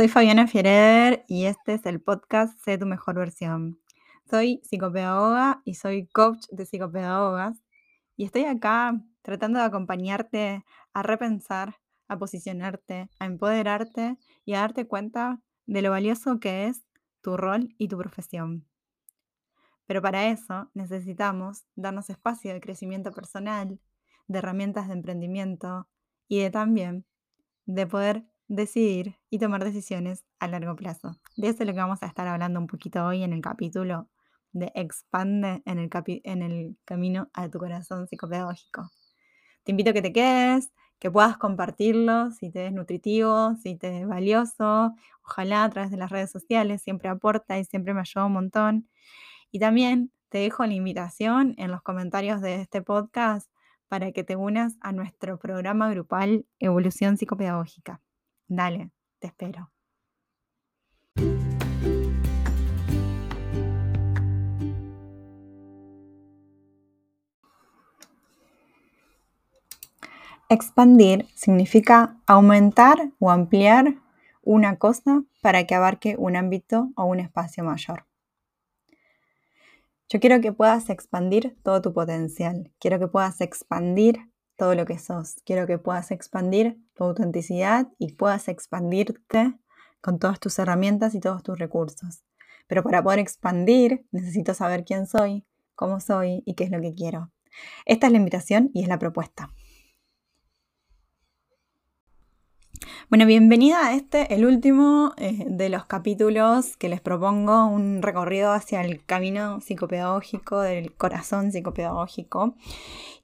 Soy Fabiana Fierer y este es el podcast Sé tu mejor versión. Soy psicopedagoga y soy coach de psicopedagogas y estoy acá tratando de acompañarte a repensar, a posicionarte, a empoderarte y a darte cuenta de lo valioso que es tu rol y tu profesión. Pero para eso necesitamos darnos espacio de crecimiento personal, de herramientas de emprendimiento y de también de poder decidir y tomar decisiones a largo plazo. De eso es lo que vamos a estar hablando un poquito hoy en el capítulo de Expande en el, camino a tu corazón psicopedagógico. Te invito a que te quedes, que puedas compartirlo si te es nutritivo, si te es valioso. Ojalá a través de las redes sociales siempre aporta y siempre me ayuda un montón. Y también te dejo la invitación en los comentarios de este podcast para que te unas a nuestro programa grupal Evolución Psicopedagógica. Dale, te espero. Expandir significa aumentar o ampliar una cosa para que abarque un ámbito o un espacio mayor. Yo quiero que puedas expandir todo tu potencial, quiero que puedas expandir todo lo que sos. Quiero que puedas expandir tu autenticidad y puedas expandirte con todas tus herramientas y todos tus recursos. Pero para poder expandir necesito saber quién soy, cómo soy y qué es lo que quiero. Esta es la invitación y es la propuesta. Bueno, bienvenida a este, el último eh, de los capítulos que les propongo, un recorrido hacia el camino psicopedagógico, del corazón psicopedagógico.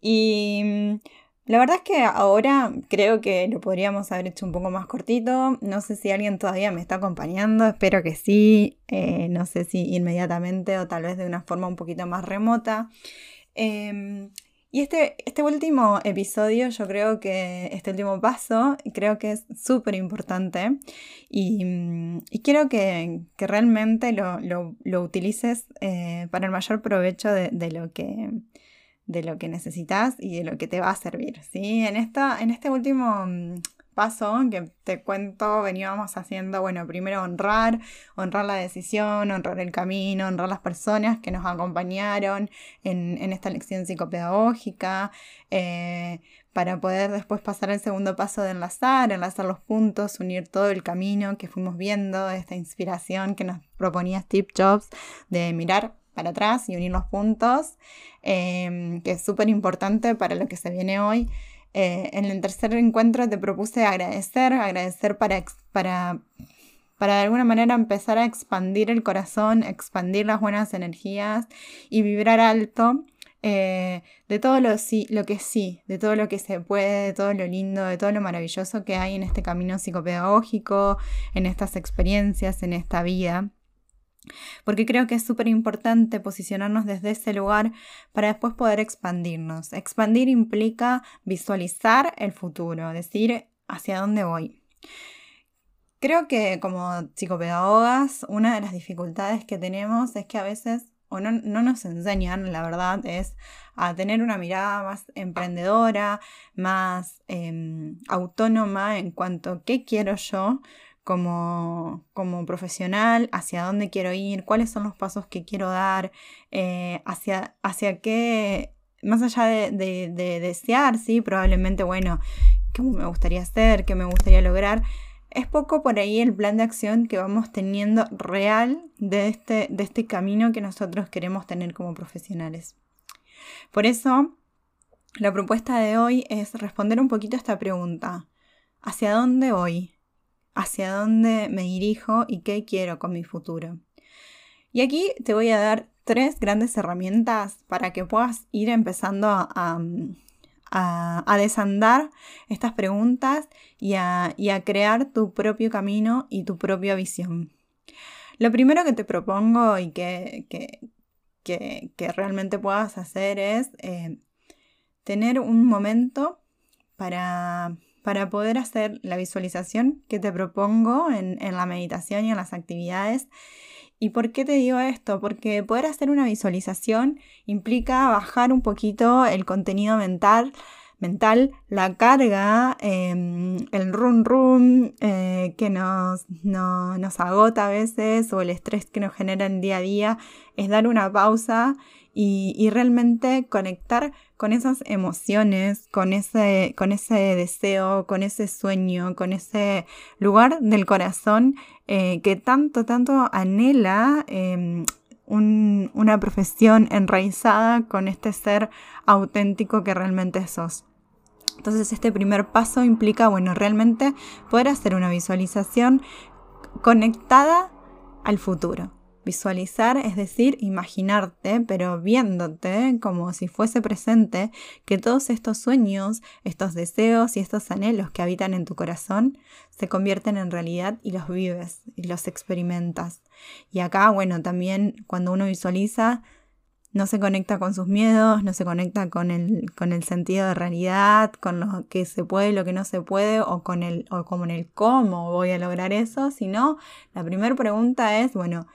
Y la verdad es que ahora creo que lo podríamos haber hecho un poco más cortito. No sé si alguien todavía me está acompañando, espero que sí. Eh, no sé si inmediatamente o tal vez de una forma un poquito más remota. Em, y este, este último episodio, yo creo que este último paso, creo que es súper importante y, quiero que, realmente lo, utilices eh, para el mayor provecho de lo que de lo que necesitas y de lo que te va a servir. ¿sí? En, esta, en este último mm, paso que te cuento, veníamos haciendo, bueno, primero honrar, honrar la decisión, honrar el camino, honrar las personas que nos acompañaron en, esta lección psicopedagógica, eh, para poder después pasar al segundo paso de enlazar, enlazar los puntos, unir todo el camino que fuimos viendo, esta inspiración que nos proponía Steve Jobs de mirar para atrás y unir los puntos, em, que es súper importante para lo que se viene hoy. Eh, en el tercer encuentro te propuse agradecer, agradecer para, para, para de alguna manera empezar a expandir el corazón, expandir las buenas energías y vibrar alto. Eh, de todo lo, sí, lo que sí, de todo lo que se puede, de todo lo lindo, de todo lo maravilloso que hay en este camino psicopedagógico, en estas experiencias, en esta vida porque creo que es súper importante posicionarnos desde ese lugar para después poder expandirnos. Expandir implica visualizar el futuro, decir hacia dónde voy. Creo que como psicopedagogas, una de las dificultades que tenemos es que a veces, o no, nos enseñan, la verdad, es a tener una mirada más emprendedora, más em, autónoma en cuanto a qué quiero yo, como, profesional, hacia dónde quiero ir, cuáles son los pasos que quiero dar, eh, hacia, hacia qué, más allá de, desear, sí, probablemente, bueno, cómo me gustaría hacer, qué me gustaría lograr, es poco por ahí el plan de acción que vamos teniendo real de este, de este camino que nosotros queremos tener como profesionales. Por eso, la propuesta de hoy es responder un poquito a esta pregunta. ¿Hacia dónde voy? Hacia dónde me dirijo y qué quiero con mi futuro. Y aquí te voy a dar tres grandes herramientas para que puedas ir empezando a, desandar estas preguntas y a, crear tu propio camino y tu propia visión. Lo primero que te propongo y que, que, realmente puedas hacer es eh, tener un momento para para poder hacer la visualización que te propongo en, la meditación y en las actividades. ¿Y por qué te digo esto? Porque poder hacer una visualización implica bajar un poquito el contenido mental mental, la carga, em, el run run eh, que nos, nos agota a veces o el estrés que nos genera en día a día, es dar una pausa y, realmente conectar con esas emociones, con ese, con ese deseo, con ese sueño, con ese lugar del corazón eh, que tanto, tanto anhela em, una profesión enraizada con este ser auténtico que realmente sos. Entonces este primer paso implica, bueno, realmente poder hacer una visualización conectada al futuro. Visualizar, es decir, imaginarte, pero viéndote como si fuese presente, que todos estos sueños, estos deseos y estos anhelos que habitan en tu corazón se convierten en realidad y los vives y los experimentas. Y acá, bueno, también cuando uno visualiza, no se conecta con sus miedos, no se conecta con el, con el sentido de realidad, con lo que se puede y lo que no se puede, o con el, o como en el cómo voy a lograr eso, sino la primera pregunta es, bueno,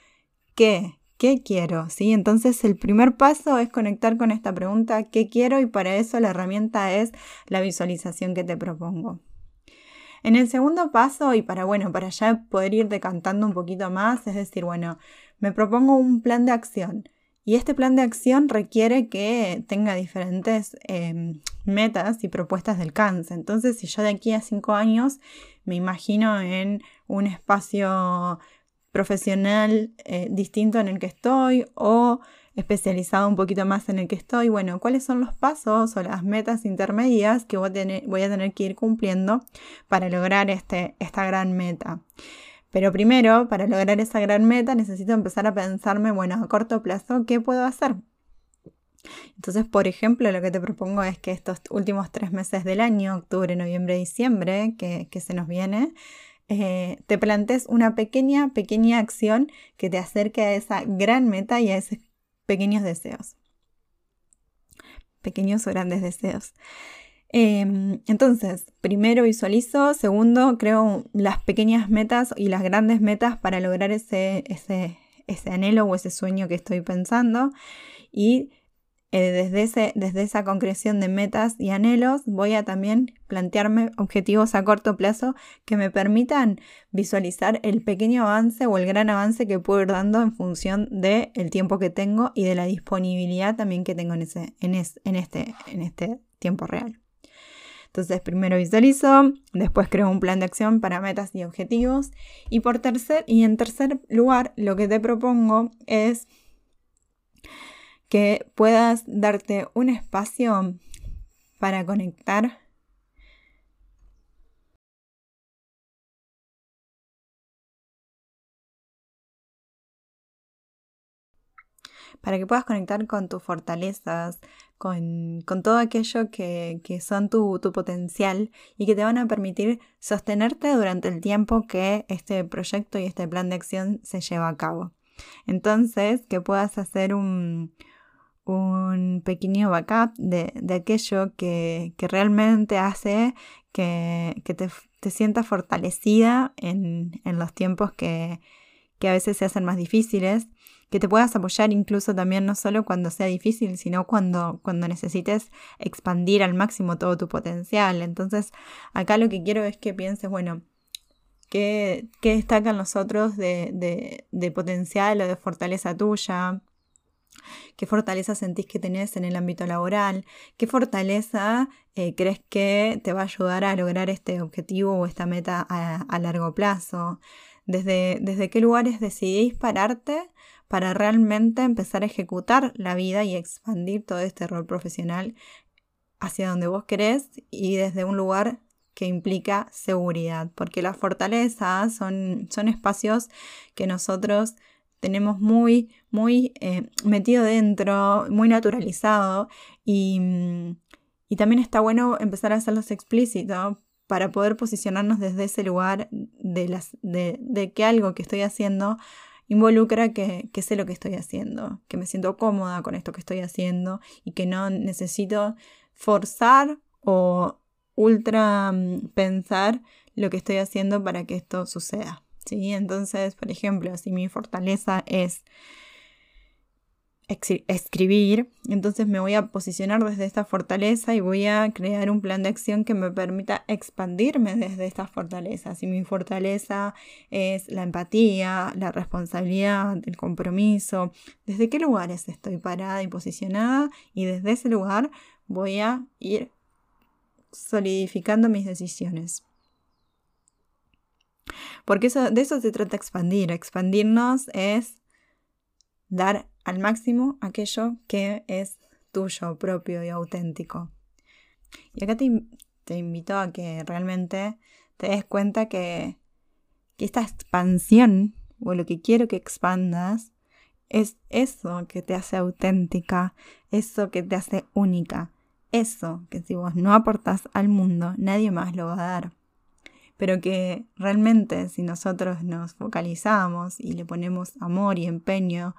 ¿qué? ¿Qué quiero? ¿Sí? Entonces el primer paso es conectar con esta pregunta ¿qué quiero? y para eso la herramienta es la visualización que te propongo. En el segundo paso, y para bueno, para ya poder ir decantando un poquito más, es decir, bueno, me propongo un plan de acción. Y este plan de acción requiere que tenga diferentes em, metas y propuestas de alcance. Entonces, si yo de aquí a cinco años me imagino en un espacio profesional eh, distinto en el que estoy o especializado un poquito más en el que estoy, bueno, cuáles son los pasos o las metas intermedias que voy a tener, voy a tener que ir cumpliendo para lograr este, esta gran meta. Pero primero, para lograr esa gran meta, necesito empezar a pensarme, bueno, a corto plazo, ¿qué puedo hacer? Entonces, por ejemplo, lo que te propongo es que estos últimos tres meses del año, octubre, noviembre, diciembre, que, que se nos viene, eh, te plantes una pequeña, pequeña acción que te acerque a esa gran meta y a esos pequeños deseos. Pequeños o grandes deseos. Em, entonces, primero visualizo, segundo, creo las pequeñas metas y las grandes metas para lograr ese, ese, ese anhelo o ese sueño que estoy pensando. Y eh, desde, esa concreción de metas y anhelos voy a también plantearme objetivos a corto plazo que me permitan visualizar el pequeño avance o el gran avance que puedo ir dando en función del tiempo que tengo y de la disponibilidad también que tengo en, este, en este tiempo real. Entonces primero visualizo, después creo un plan de acción para metas y objetivos y por tercer y en tercer lugar lo que te propongo es que puedas darte un espacio para conectar para que puedas conectar con tus fortalezas, con, todo aquello que, son tu, tu, potencial y que te van a permitir sostenerte durante el tiempo que este proyecto y este plan de acción se lleva a cabo. Entonces, que puedas hacer un, un pequeño backup de, aquello que, realmente hace que, te, sientas fortalecida en, los tiempos que, a veces se hacen más difíciles, que te puedas apoyar incluso también no solo cuando sea difícil, sino cuando, cuando necesites expandir al máximo todo tu potencial. Entonces, acá lo que quiero es que pienses, bueno, ¿qué, destacan los otros de, de, de potencial o de fortaleza tuya? Qué fortaleza sentís que tenés en el ámbito laboral, qué fortaleza eh, crees que te va a ayudar a lograr este objetivo o esta meta a, largo plazo, desde, desde qué lugares decidís pararte para realmente empezar a ejecutar la vida y expandir todo este rol profesional hacia donde vos querés y desde un lugar que implica seguridad, porque las fortalezas son, son espacios que nosotros tenemos muy, muy eh, metido dentro, muy naturalizado y, también está bueno empezar a hacerlos explícitos para poder posicionarnos desde ese lugar de, las, de, que algo que estoy haciendo involucra que, que, sé lo que estoy haciendo, que me siento cómoda con esto que estoy haciendo y que no necesito forzar o ultra mm, pensar lo que estoy haciendo para que esto suceda. ¿Sí? Entonces, por ejemplo, si mi fortaleza es escribir. Entonces me voy a posicionar desde esta fortaleza y voy a crear un plan de acción que me permita expandirme desde esta fortaleza. Si mi fortaleza es la empatía, la responsabilidad, el compromiso, desde qué lugares estoy parada y posicionada y desde ese lugar voy a ir solidificando mis decisiones. Porque eso, de eso se trata expandir. Expandirnos es dar al máximo aquello que es tuyo, propio y auténtico. Y acá te, invito a que realmente te des cuenta que, que esta expansión, o lo que quiero que expandas, es eso que te hace auténtica, eso que te hace única, eso que si vos no aportás al mundo, nadie más lo va a dar. Pero que realmente si nosotros nos focalizamos y le ponemos amor y empeño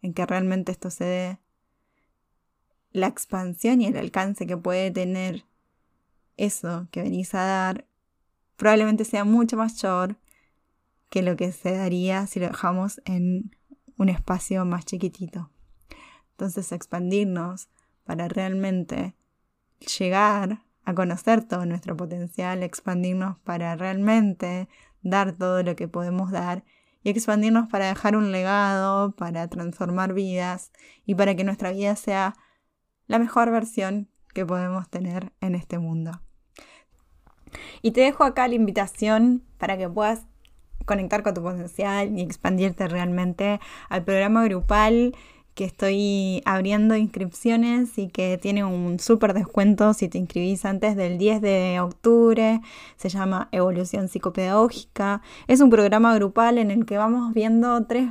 en que realmente esto se dé, la expansión y el alcance que puede tener eso que venís a dar probablemente sea mucho mayor que lo que se daría si lo dejamos en un espacio más chiquitito. Entonces expandirnos para realmente llegar a conocer todo nuestro potencial, expandirnos para realmente dar todo lo que podemos dar y expandirnos para dejar un legado, para transformar vidas y para que nuestra vida sea la mejor versión que podemos tener en este mundo. Y te dejo acá la invitación para que puedas conectar con tu potencial y expandirte realmente al programa grupal que estoy abriendo inscripciones y que tiene un súper descuento si te inscribís antes del 10 de octubre. Se llama Evolución Psicopedagógica. Es un programa grupal en el que vamos viendo tres,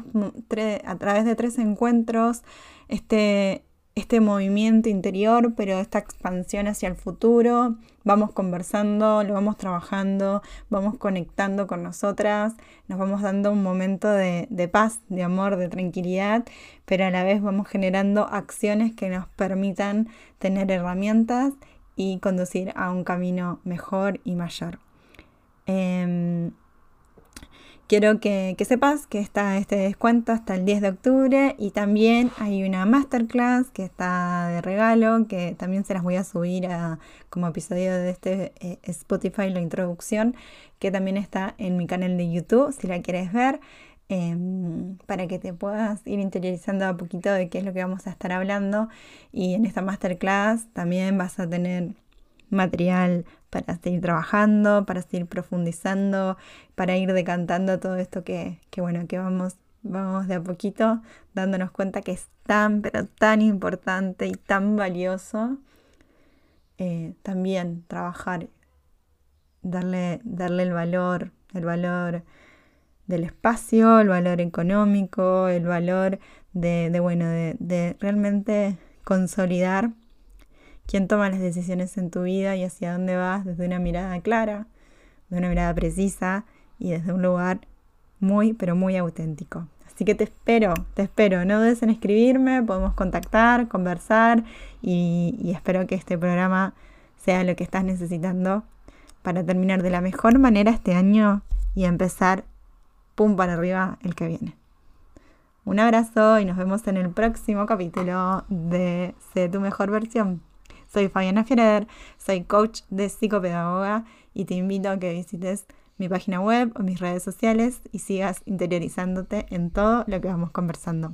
a través de tres encuentros este, este movimiento interior, pero esta expansión hacia el futuro. Vamos conversando, lo vamos trabajando, vamos conectando con nosotras, nos vamos dando un momento de, paz, de amor, de tranquilidad, pero a la vez vamos generando acciones que nos permitan tener herramientas y conducir a un camino mejor y mayor. Em, quiero que, sepas que está este descuento hasta el 10 de octubre y también hay una masterclass que está de regalo, que también se las voy a subir como episodio de este eh, Spotify, la introducción, que también está en mi canal de YouTube, si la quieres ver. Em, para que te puedas ir interiorizando a poquito de qué es lo que vamos a estar hablando y en esta masterclass también vas a tener material para seguir trabajando, para seguir profundizando, para ir decantando todo esto que, bueno, que vamos, vamos de a poquito dándonos cuenta que es tan, pero tan importante y tan valioso eh, también trabajar, darle, darle el valor, el valor del espacio, el valor económico, el valor de, bueno, de, de realmente consolidar quién toma las decisiones en tu vida y hacia dónde vas desde una mirada clara, de una mirada precisa y desde un lugar muy, pero muy auténtico. Así que te espero, te espero. No dudes en escribirme, podemos contactar, conversar y, espero que este programa sea lo que estás necesitando para terminar de la mejor manera este año y empezar pum para arriba el que viene. Un abrazo y nos vemos en el próximo capítulo de Sé tu mejor versión. Soy Fabiana Fierer, soy coach de psicopedagoga y te invito a que visites mi página web o mis redes sociales y sigas interiorizándote en todo lo que vamos conversando.